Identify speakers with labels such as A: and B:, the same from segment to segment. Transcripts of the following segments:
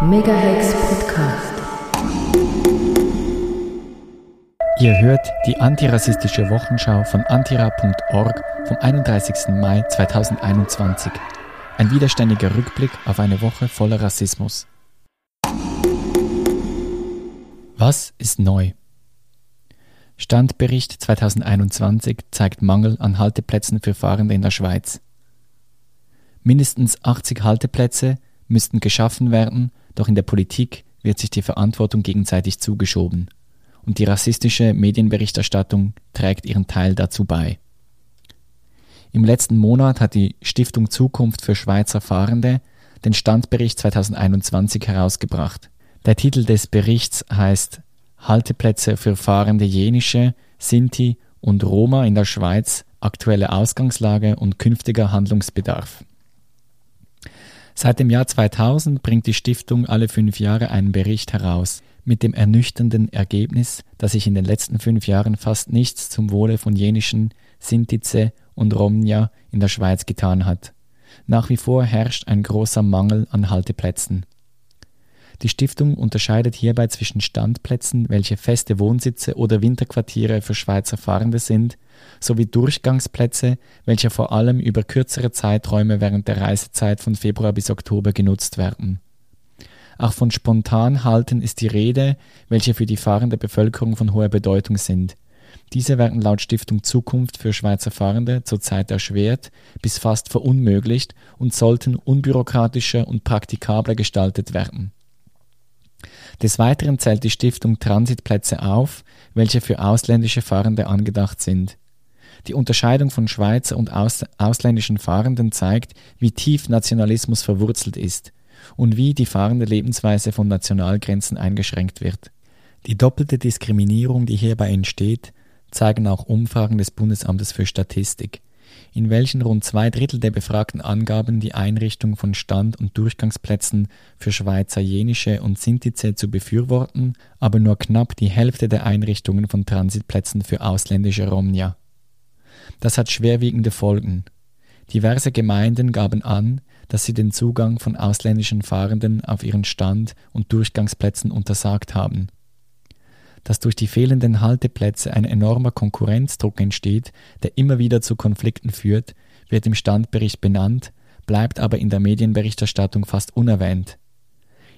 A: Megahex Podcast.
B: Ihr hört die antirassistische Wochenschau von antira.org vom 31. Mai 2021. Ein widerständiger Rückblick auf eine Woche voller Rassismus. Was ist neu? Standbericht 2021 zeigt Mangel an Halteplätzen für Fahrende in der Schweiz. Mindestens 80 Halteplätze müssten geschaffen werden, doch in der Politik wird sich die Verantwortung gegenseitig zugeschoben. Und die rassistische Medienberichterstattung trägt ihren Teil dazu bei. Im letzten Monat hat die Stiftung Zukunft für Schweizer Fahrende den Standbericht 2021 herausgebracht. Der Titel des Berichts heißt Halteplätze für fahrende Jenische, Sinti und Roma in der Schweiz, aktuelle Ausgangslage und künftiger Handlungsbedarf. Seit dem Jahr 2000 bringt die Stiftung alle fünf Jahre einen Bericht heraus, mit dem ernüchternden Ergebnis, dass sich in den letzten fünf Jahren fast nichts zum Wohle von jenischen, Sintize und Romnia in der Schweiz getan hat. Nach wie vor herrscht ein großer Mangel an Halteplätzen. Die Stiftung unterscheidet hierbei zwischen Standplätzen, welche feste Wohnsitze oder Winterquartiere für Schweizer Fahrende sind, sowie Durchgangsplätze, welche vor allem über kürzere Zeiträume während der Reisezeit von Februar bis Oktober genutzt werden. Auch von Spontanhalten ist die Rede, welche für die fahrende Bevölkerung von hoher Bedeutung sind. Diese werden laut Stiftung Zukunft für Schweizer Fahrende zurzeit erschwert bis fast verunmöglicht und sollten unbürokratischer und praktikabler gestaltet werden. Des Weiteren zählt die Stiftung Transitplätze auf, welche für ausländische Fahrende angedacht sind. Die Unterscheidung von Schweizer und aus ausländischen Fahrenden zeigt, wie tief Nationalismus verwurzelt ist und wie die fahrende Lebensweise von Nationalgrenzen eingeschränkt wird. Die doppelte Diskriminierung, die hierbei entsteht, zeigen auch Umfragen des Bundesamtes für Statistik in welchen rund zwei Drittel der Befragten angaben, die Einrichtung von Stand- und Durchgangsplätzen für Schweizer Jenische und Sintize zu befürworten, aber nur knapp die Hälfte der Einrichtungen von Transitplätzen für ausländische Romnia. Das hat schwerwiegende Folgen. Diverse Gemeinden gaben an, dass sie den Zugang von ausländischen Fahrenden auf ihren Stand- und Durchgangsplätzen untersagt haben dass durch die fehlenden Halteplätze ein enormer Konkurrenzdruck entsteht, der immer wieder zu Konflikten führt, wird im Standbericht benannt, bleibt aber in der Medienberichterstattung fast unerwähnt.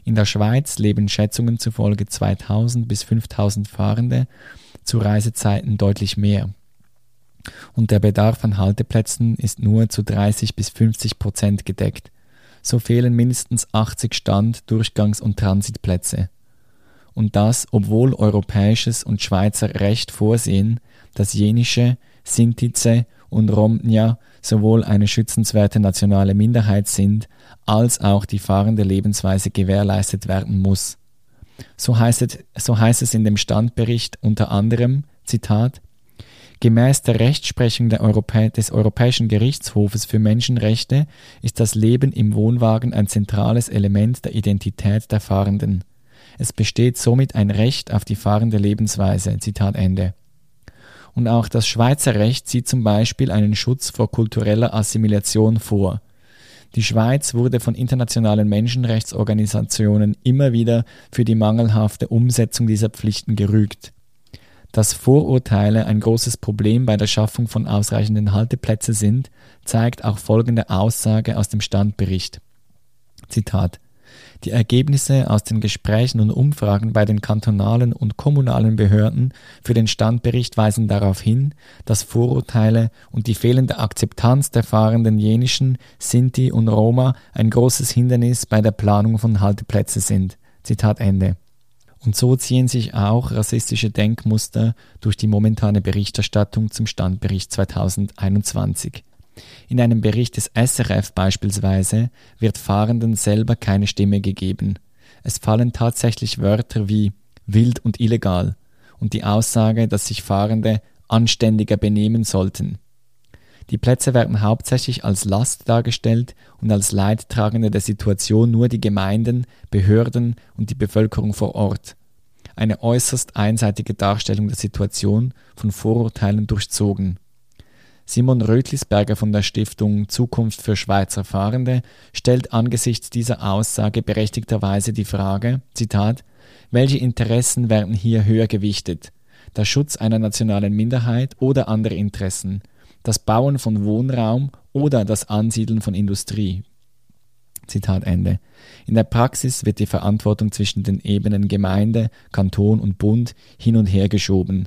B: In der Schweiz leben Schätzungen zufolge 2000 bis 5000 Fahrende, zu Reisezeiten deutlich mehr. Und der Bedarf an Halteplätzen ist nur zu 30 bis 50 Prozent gedeckt. So fehlen mindestens 80 Stand-, Durchgangs- und Transitplätze und das, obwohl europäisches und Schweizer Recht vorsehen, dass jenische, Sintize und Romnia sowohl eine schützenswerte nationale Minderheit sind, als auch die fahrende Lebensweise gewährleistet werden muss. So heißt, es, so heißt es in dem Standbericht unter anderem, Zitat, Gemäß der Rechtsprechung der Europä des Europäischen Gerichtshofes für Menschenrechte ist das Leben im Wohnwagen ein zentrales Element der Identität der Fahrenden. Es besteht somit ein Recht auf die fahrende Lebensweise. Zitat Ende. Und auch das Schweizer Recht sieht zum Beispiel einen Schutz vor kultureller Assimilation vor. Die Schweiz wurde von internationalen Menschenrechtsorganisationen immer wieder für die mangelhafte Umsetzung dieser Pflichten gerügt. Dass Vorurteile ein großes Problem bei der Schaffung von ausreichenden Halteplätzen sind, zeigt auch folgende Aussage aus dem Standbericht. Zitat die Ergebnisse aus den Gesprächen und Umfragen bei den kantonalen und kommunalen Behörden für den Standbericht weisen darauf hin, dass Vorurteile und die fehlende Akzeptanz der fahrenden jenischen, Sinti und Roma ein großes Hindernis bei der Planung von Halteplätzen sind. Zitat Ende. Und so ziehen sich auch rassistische Denkmuster durch die momentane Berichterstattung zum Standbericht 2021. In einem Bericht des SRF beispielsweise wird Fahrenden selber keine Stimme gegeben. Es fallen tatsächlich Wörter wie wild und illegal und die Aussage, dass sich Fahrende anständiger benehmen sollten. Die Plätze werden hauptsächlich als Last dargestellt und als Leidtragende der Situation nur die Gemeinden, Behörden und die Bevölkerung vor Ort. Eine äußerst einseitige Darstellung der Situation, von Vorurteilen durchzogen. Simon Rötlisberger von der Stiftung Zukunft für Schweizer Fahrende stellt angesichts dieser Aussage berechtigterweise die Frage, Zitat, welche Interessen werden hier höher gewichtet? Der Schutz einer nationalen Minderheit oder andere Interessen? Das Bauen von Wohnraum oder das Ansiedeln von Industrie? Zitat Ende. In der Praxis wird die Verantwortung zwischen den Ebenen Gemeinde, Kanton und Bund hin und her geschoben.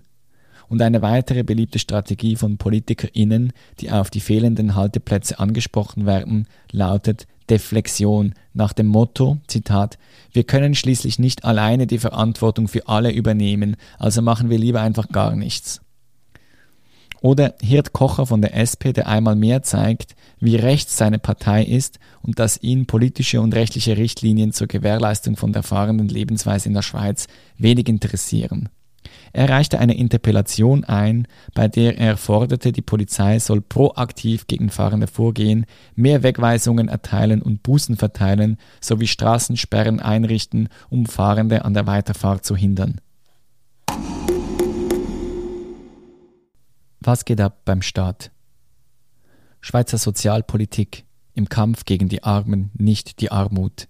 B: Und eine weitere beliebte Strategie von PolitikerInnen, die auf die fehlenden Halteplätze angesprochen werden, lautet Deflexion nach dem Motto, Zitat, wir können schließlich nicht alleine die Verantwortung für alle übernehmen, also machen wir lieber einfach gar nichts. Oder Hirt Kocher von der SP, der einmal mehr zeigt, wie rechts seine Partei ist und dass ihn politische und rechtliche Richtlinien zur Gewährleistung von der fahrenden Lebensweise in der Schweiz wenig interessieren. Er reichte eine Interpellation ein, bei der er forderte, die Polizei soll proaktiv gegen Fahrende vorgehen, mehr Wegweisungen erteilen und Bußen verteilen sowie Straßensperren einrichten, um Fahrende an der Weiterfahrt zu hindern. Was geht ab beim Staat? Schweizer Sozialpolitik im Kampf gegen die Armen, nicht die Armut.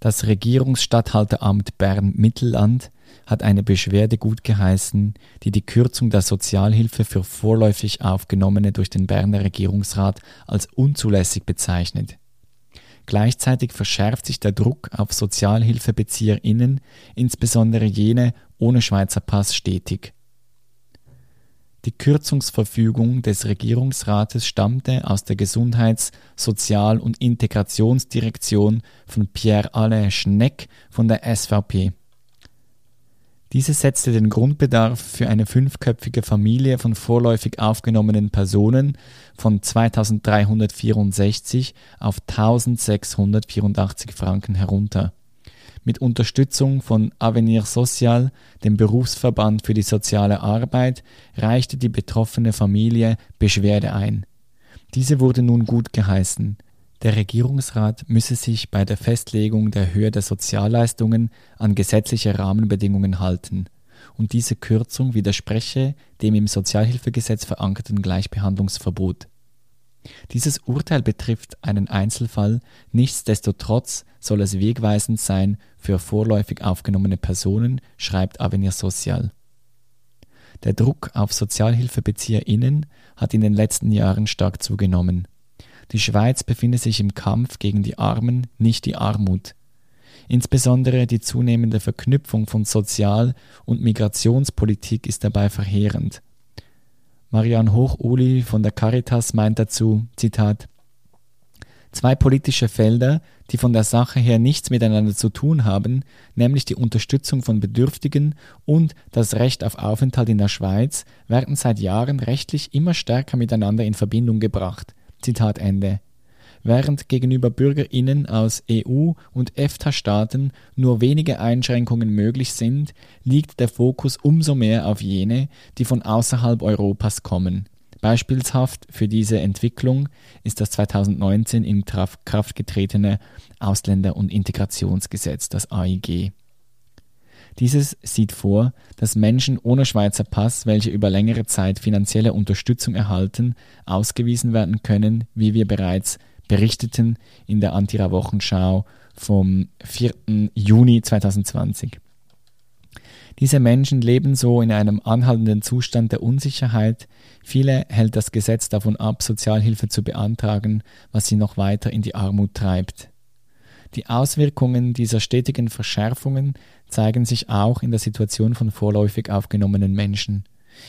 B: Das Regierungsstatthalteramt Bern-Mittelland hat eine Beschwerde gutgeheißen, die die Kürzung der Sozialhilfe für vorläufig Aufgenommene durch den Berner Regierungsrat als unzulässig bezeichnet. Gleichzeitig verschärft sich der Druck auf SozialhilfebezieherInnen, insbesondere jene ohne Schweizer Pass, stetig. Die Kürzungsverfügung des Regierungsrates stammte aus der Gesundheits-, Sozial- und Integrationsdirektion von Pierre-Alain Schneck von der SVP. Diese setzte den Grundbedarf für eine fünfköpfige Familie von vorläufig aufgenommenen Personen von 2364 auf 1684 Franken herunter mit Unterstützung von Avenir Social, dem Berufsverband für die soziale Arbeit, reichte die betroffene Familie Beschwerde ein. Diese wurde nun gut geheißen. Der Regierungsrat müsse sich bei der Festlegung der Höhe der Sozialleistungen an gesetzliche Rahmenbedingungen halten, und diese Kürzung widerspreche dem im Sozialhilfegesetz verankerten Gleichbehandlungsverbot. Dieses Urteil betrifft einen Einzelfall, nichtsdestotrotz soll es wegweisend sein für vorläufig aufgenommene Personen, schreibt Avenir Social. Der Druck auf SozialhilfebezieherInnen hat in den letzten Jahren stark zugenommen. Die Schweiz befindet sich im Kampf gegen die Armen, nicht die Armut. Insbesondere die zunehmende Verknüpfung von Sozial- und Migrationspolitik ist dabei verheerend. Marian Hochuli von der Caritas meint dazu, Zitat, Zwei politische Felder, die von der Sache her nichts miteinander zu tun haben, nämlich die Unterstützung von Bedürftigen und das Recht auf Aufenthalt in der Schweiz, werden seit Jahren rechtlich immer stärker miteinander in Verbindung gebracht. Zitat Ende während gegenüber Bürgerinnen aus EU- und EFTA-Staaten nur wenige Einschränkungen möglich sind, liegt der Fokus umso mehr auf jene, die von außerhalb Europas kommen. Beispielhaft für diese Entwicklung ist das 2019 in Kraft getretene Ausländer- und Integrationsgesetz, das AIG. Dieses sieht vor, dass Menschen ohne Schweizer Pass, welche über längere Zeit finanzielle Unterstützung erhalten, ausgewiesen werden können, wie wir bereits berichteten in der Antira-Wochenschau vom 4. Juni 2020. Diese Menschen leben so in einem anhaltenden Zustand der Unsicherheit. Viele hält das Gesetz davon ab, Sozialhilfe zu beantragen, was sie noch weiter in die Armut treibt. Die Auswirkungen dieser stetigen Verschärfungen zeigen sich auch in der Situation von vorläufig aufgenommenen Menschen.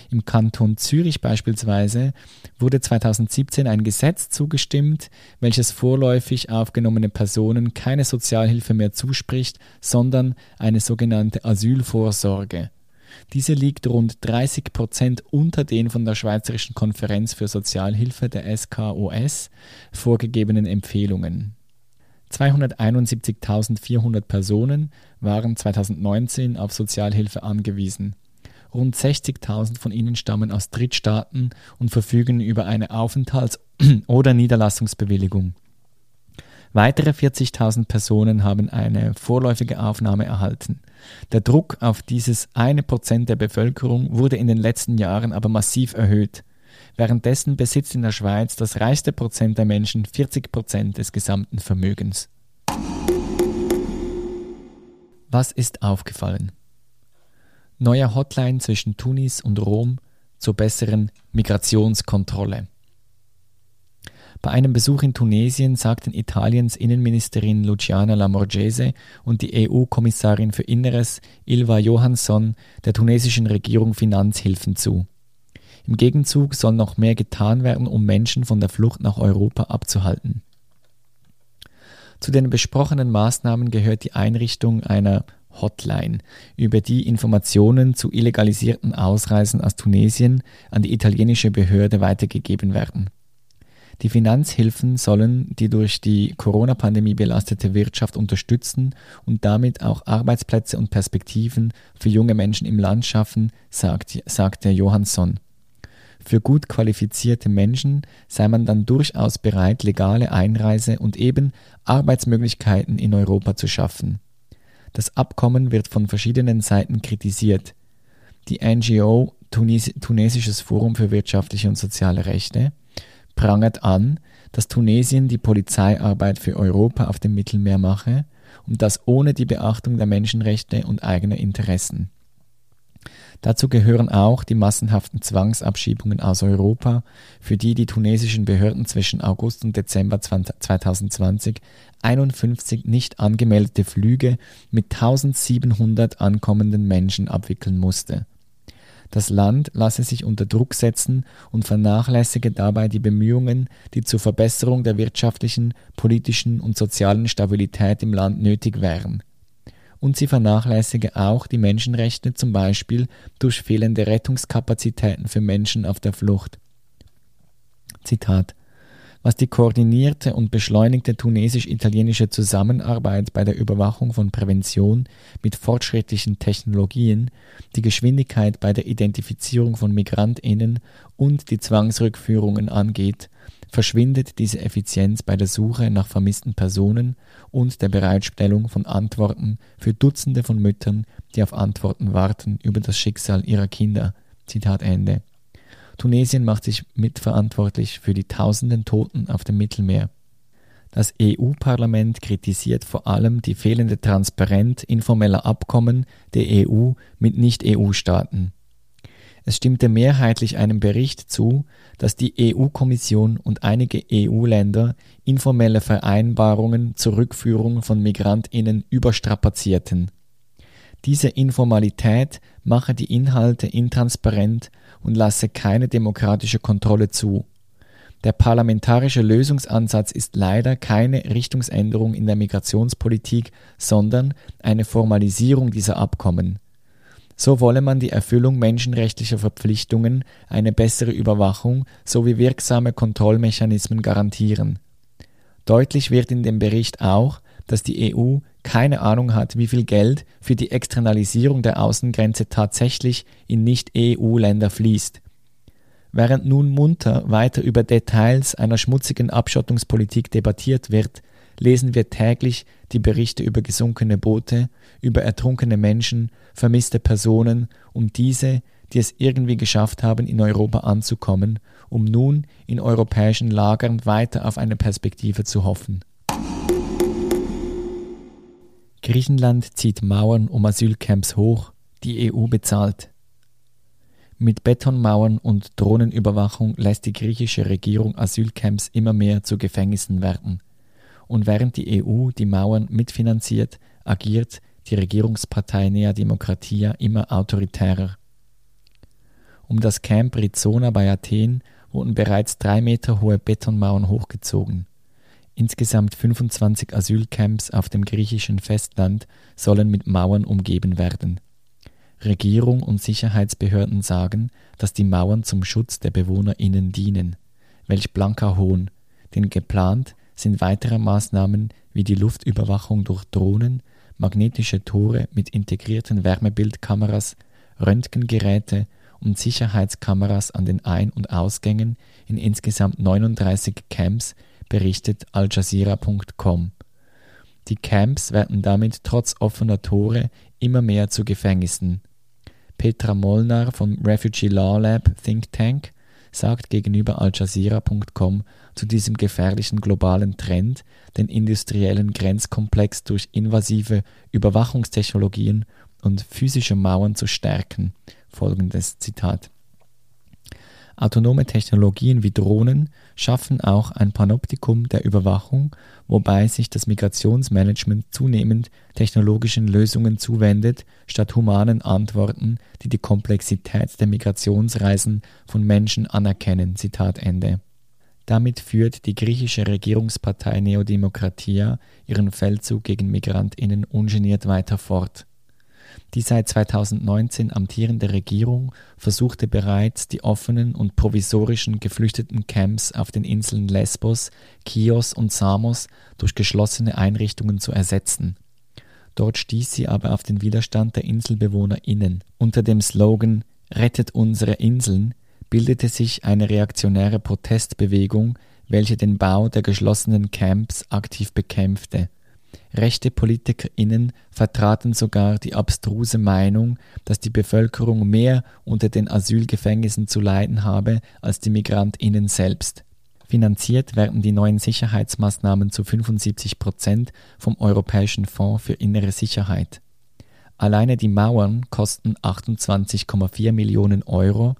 B: Im Kanton Zürich beispielsweise wurde 2017 ein Gesetz zugestimmt, welches vorläufig aufgenommene Personen keine Sozialhilfe mehr zuspricht, sondern eine sogenannte Asylvorsorge. Diese liegt rund 30 Prozent unter den von der Schweizerischen Konferenz für Sozialhilfe der SKOS vorgegebenen Empfehlungen. 271.400 Personen waren 2019 auf Sozialhilfe angewiesen. Rund 60.000 von ihnen stammen aus Drittstaaten und verfügen über eine Aufenthalts- oder Niederlassungsbewilligung. Weitere 40.000 Personen haben eine vorläufige Aufnahme erhalten. Der Druck auf dieses eine Prozent der Bevölkerung wurde in den letzten Jahren aber massiv erhöht. Währenddessen besitzt in der Schweiz das reichste Prozent der Menschen 40 Prozent des gesamten Vermögens. Was ist aufgefallen? Neuer Hotline zwischen Tunis und Rom zur besseren Migrationskontrolle. Bei einem Besuch in Tunesien sagten Italiens Innenministerin Luciana Lamorgese und die EU-Kommissarin für Inneres Ilva Johansson der tunesischen Regierung Finanzhilfen zu. Im Gegenzug soll noch mehr getan werden, um Menschen von der Flucht nach Europa abzuhalten. Zu den besprochenen Maßnahmen gehört die Einrichtung einer Hotline, über die Informationen zu illegalisierten Ausreisen aus Tunesien an die italienische Behörde weitergegeben werden. Die Finanzhilfen sollen die durch die Corona-Pandemie belastete Wirtschaft unterstützen und damit auch Arbeitsplätze und Perspektiven für junge Menschen im Land schaffen, sagt, sagte Johansson. Für gut qualifizierte Menschen sei man dann durchaus bereit, legale Einreise und eben Arbeitsmöglichkeiten in Europa zu schaffen. Das Abkommen wird von verschiedenen Seiten kritisiert. Die NGO Tunis Tunesisches Forum für wirtschaftliche und soziale Rechte prangert an, dass Tunesien die Polizeiarbeit für Europa auf dem Mittelmeer mache und das ohne die Beachtung der Menschenrechte und eigener Interessen. Dazu gehören auch die massenhaften Zwangsabschiebungen aus Europa, für die die tunesischen Behörden zwischen August und Dezember 2020 51 nicht angemeldete Flüge mit 1700 ankommenden Menschen abwickeln musste. Das Land lasse sich unter Druck setzen und vernachlässige dabei die Bemühungen, die zur Verbesserung der wirtschaftlichen, politischen und sozialen Stabilität im Land nötig wären. Und sie vernachlässige auch die Menschenrechte zum Beispiel durch fehlende Rettungskapazitäten für Menschen auf der Flucht. Zitat was die koordinierte und beschleunigte tunesisch-italienische Zusammenarbeit bei der Überwachung von Prävention mit fortschrittlichen Technologien, die Geschwindigkeit bei der Identifizierung von Migrantinnen und die Zwangsrückführungen angeht, verschwindet diese Effizienz bei der Suche nach vermissten Personen und der Bereitstellung von Antworten für Dutzende von Müttern, die auf Antworten warten über das Schicksal ihrer Kinder. Zitat Ende. Tunesien macht sich mitverantwortlich für die tausenden Toten auf dem Mittelmeer. Das EU-Parlament kritisiert vor allem die fehlende Transparenz informeller Abkommen der EU mit Nicht-EU-Staaten. Es stimmte mehrheitlich einem Bericht zu, dass die EU-Kommission und einige EU-Länder informelle Vereinbarungen zur Rückführung von Migrantinnen überstrapazierten. Diese Informalität mache die Inhalte intransparent und lasse keine demokratische Kontrolle zu. Der parlamentarische Lösungsansatz ist leider keine Richtungsänderung in der Migrationspolitik, sondern eine Formalisierung dieser Abkommen. So wolle man die Erfüllung menschenrechtlicher Verpflichtungen, eine bessere Überwachung sowie wirksame Kontrollmechanismen garantieren. Deutlich wird in dem Bericht auch, dass die EU keine Ahnung hat, wie viel Geld für die Externalisierung der Außengrenze tatsächlich in Nicht-EU-Länder fließt. Während nun munter weiter über Details einer schmutzigen Abschottungspolitik debattiert wird, lesen wir täglich die Berichte über gesunkene Boote, über ertrunkene Menschen, vermisste Personen und diese, die es irgendwie geschafft haben, in Europa anzukommen, um nun in europäischen Lagern weiter auf eine Perspektive zu hoffen. Griechenland zieht Mauern um Asylcamps hoch, die EU bezahlt. Mit Betonmauern und Drohnenüberwachung lässt die griechische Regierung Asylcamps immer mehr zu Gefängnissen werden. Und während die EU die Mauern mitfinanziert, agiert die Regierungspartei Nea Demokratia immer autoritärer. Um das Camp Rizona bei Athen wurden bereits drei Meter hohe Betonmauern hochgezogen. Insgesamt 25 Asylcamps auf dem griechischen Festland sollen mit Mauern umgeben werden. Regierung und Sicherheitsbehörden sagen, dass die Mauern zum Schutz der BewohnerInnen dienen. Welch blanker Hohn! Denn geplant sind weitere Maßnahmen wie die Luftüberwachung durch Drohnen, magnetische Tore mit integrierten Wärmebildkameras, Röntgengeräte und Sicherheitskameras an den Ein- und Ausgängen in insgesamt 39 Camps berichtet aljazeera.com. Die Camps werden damit trotz offener Tore immer mehr zu Gefängnissen. Petra Molnar vom Refugee Law Lab Think Tank sagt gegenüber aljazeera.com zu diesem gefährlichen globalen Trend, den industriellen Grenzkomplex durch invasive Überwachungstechnologien und physische Mauern zu stärken. Folgendes Zitat. Autonome Technologien wie Drohnen schaffen auch ein Panoptikum der Überwachung, wobei sich das Migrationsmanagement zunehmend technologischen Lösungen zuwendet, statt humanen Antworten, die die Komplexität der Migrationsreisen von Menschen anerkennen. Damit führt die griechische Regierungspartei Neodemokratia ihren Feldzug gegen Migrantinnen ungeniert weiter fort. Die seit 2019 amtierende Regierung versuchte bereits, die offenen und provisorischen Geflüchtetencamps auf den Inseln Lesbos, Chios und Samos durch geschlossene Einrichtungen zu ersetzen. Dort stieß sie aber auf den Widerstand der InselbewohnerInnen. Unter dem Slogan Rettet unsere Inseln bildete sich eine reaktionäre Protestbewegung, welche den Bau der geschlossenen Camps aktiv bekämpfte Rechte PolitikerInnen vertraten sogar die abstruse Meinung, dass die Bevölkerung mehr unter den Asylgefängnissen zu leiden habe als die MigrantInnen selbst. Finanziert werden die neuen Sicherheitsmaßnahmen zu 75 Prozent vom Europäischen Fonds für innere Sicherheit. Alleine die Mauern kosten 28,4 Millionen Euro,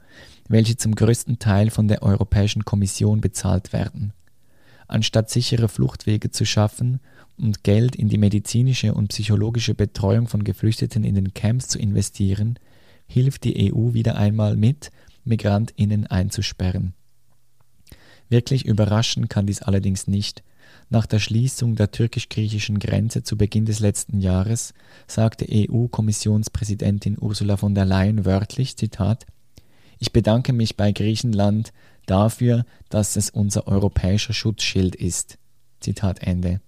B: welche zum größten Teil von der Europäischen Kommission bezahlt werden. Anstatt sichere Fluchtwege zu schaffen und Geld in die medizinische und psychologische Betreuung von Geflüchteten in den Camps zu investieren, hilft die EU wieder einmal mit, Migrantinnen einzusperren. Wirklich überraschen kann dies allerdings nicht. Nach der Schließung der türkisch-griechischen Grenze zu Beginn des letzten Jahres sagte EU-Kommissionspräsidentin Ursula von der Leyen wörtlich, Zitat, Ich bedanke mich bei Griechenland dafür, dass es unser europäischer Schutzschild ist. Zitat Ende.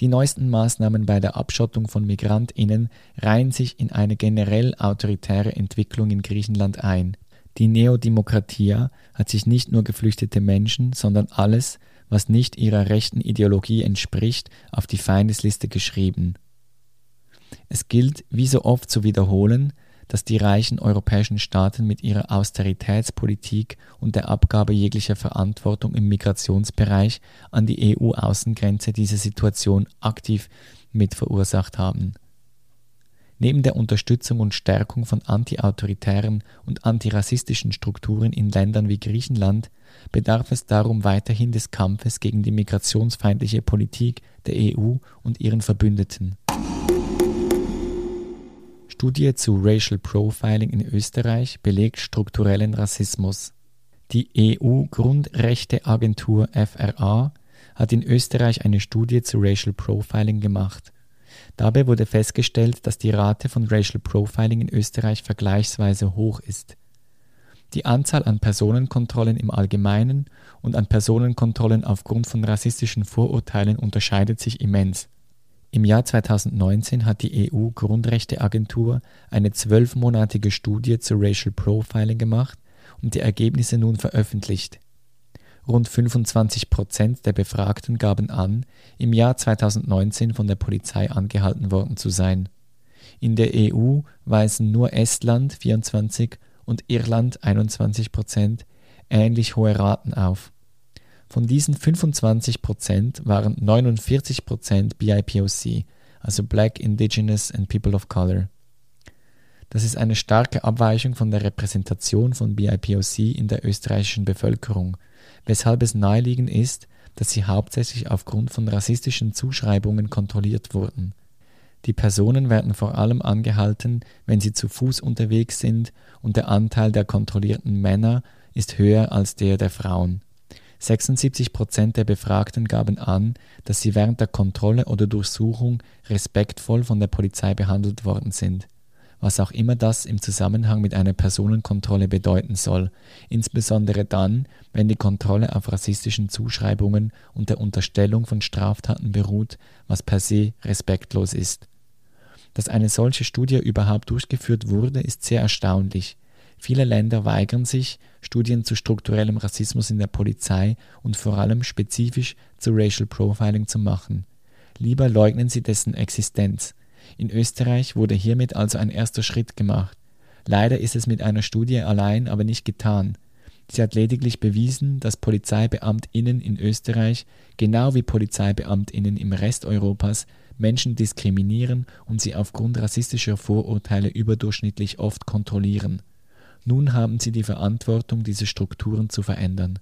B: Die neuesten Maßnahmen bei der Abschottung von Migrantinnen reihen sich in eine generell autoritäre Entwicklung in Griechenland ein. Die Neodemokratia hat sich nicht nur geflüchtete Menschen, sondern alles, was nicht ihrer rechten Ideologie entspricht, auf die Feindesliste geschrieben. Es gilt, wie so oft zu wiederholen, dass die reichen europäischen Staaten mit ihrer Austeritätspolitik und der Abgabe jeglicher Verantwortung im Migrationsbereich an die EU-Außengrenze diese Situation aktiv mit verursacht haben. Neben der Unterstützung und Stärkung von antiautoritären und antirassistischen Strukturen in Ländern wie Griechenland bedarf es darum weiterhin des Kampfes gegen die migrationsfeindliche Politik der EU und ihren Verbündeten. Studie zu Racial Profiling in Österreich belegt strukturellen Rassismus. Die EU-Grundrechteagentur FRA hat in Österreich eine Studie zu Racial Profiling gemacht. Dabei wurde festgestellt, dass die Rate von Racial Profiling in Österreich vergleichsweise hoch ist. Die Anzahl an Personenkontrollen im Allgemeinen und an Personenkontrollen aufgrund von rassistischen Vorurteilen unterscheidet sich immens. Im Jahr 2019 hat die EU-Grundrechteagentur eine zwölfmonatige Studie zu Racial Profiling gemacht und die Ergebnisse nun veröffentlicht. Rund 25 Prozent der Befragten gaben an, im Jahr 2019 von der Polizei angehalten worden zu sein. In der EU weisen nur Estland 24 und Irland 21 Prozent ähnlich hohe Raten auf. Von diesen 25% waren 49% BIPOC, also Black, Indigenous and People of Color. Das ist eine starke Abweichung von der Repräsentation von BIPOC in der österreichischen Bevölkerung, weshalb es naheliegend ist, dass sie hauptsächlich aufgrund von rassistischen Zuschreibungen kontrolliert wurden. Die Personen werden vor allem angehalten, wenn sie zu Fuß unterwegs sind und der Anteil der kontrollierten Männer ist höher als der der Frauen. 76 Prozent der Befragten gaben an, dass sie während der Kontrolle oder Durchsuchung respektvoll von der Polizei behandelt worden sind. Was auch immer das im Zusammenhang mit einer Personenkontrolle bedeuten soll, insbesondere dann, wenn die Kontrolle auf rassistischen Zuschreibungen und der Unterstellung von Straftaten beruht, was per se respektlos ist. Dass eine solche Studie überhaupt durchgeführt wurde, ist sehr erstaunlich. Viele Länder weigern sich, Studien zu strukturellem Rassismus in der Polizei und vor allem spezifisch zu Racial Profiling zu machen. Lieber leugnen sie dessen Existenz. In Österreich wurde hiermit also ein erster Schritt gemacht. Leider ist es mit einer Studie allein aber nicht getan. Sie hat lediglich bewiesen, dass PolizeibeamtInnen in Österreich, genau wie PolizeibeamtInnen im Rest Europas, Menschen diskriminieren und sie aufgrund rassistischer Vorurteile überdurchschnittlich oft kontrollieren. Nun haben sie die Verantwortung, diese Strukturen zu verändern.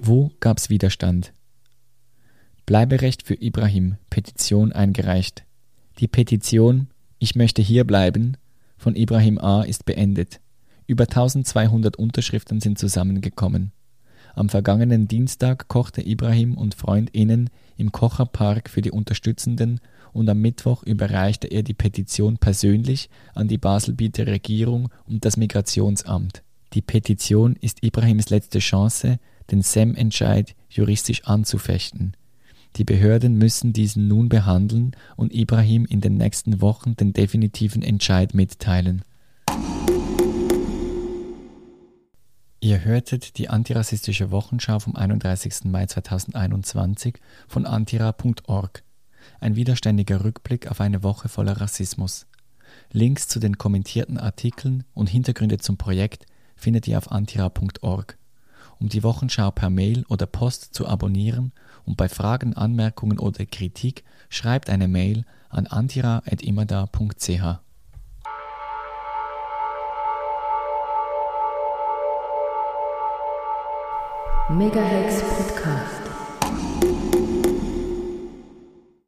B: Wo gab's Widerstand? Bleiberecht für Ibrahim, Petition eingereicht. Die Petition Ich möchte hier bleiben von Ibrahim A. ist beendet. Über 1200 Unterschriften sind zusammengekommen. Am vergangenen Dienstag kochte Ibrahim und FreundInnen im Kocherpark für die Unterstützenden und am Mittwoch überreichte er die Petition persönlich an die Baselbieter Regierung und das Migrationsamt. Die Petition ist Ibrahims letzte Chance, den SEM-Entscheid juristisch anzufechten. Die Behörden müssen diesen nun behandeln und Ibrahim in den nächsten Wochen den definitiven Entscheid mitteilen. Ihr hörtet die antirassistische Wochenschau vom 31. Mai 2021 von antira.org. Ein widerständiger Rückblick auf eine Woche voller Rassismus. Links zu den kommentierten Artikeln und Hintergründe zum Projekt findet ihr auf antira.org. Um die Wochenschau per Mail oder Post zu abonnieren und bei Fragen, Anmerkungen oder Kritik schreibt eine Mail an antira.imada.ch.
A: Megahex Podcast.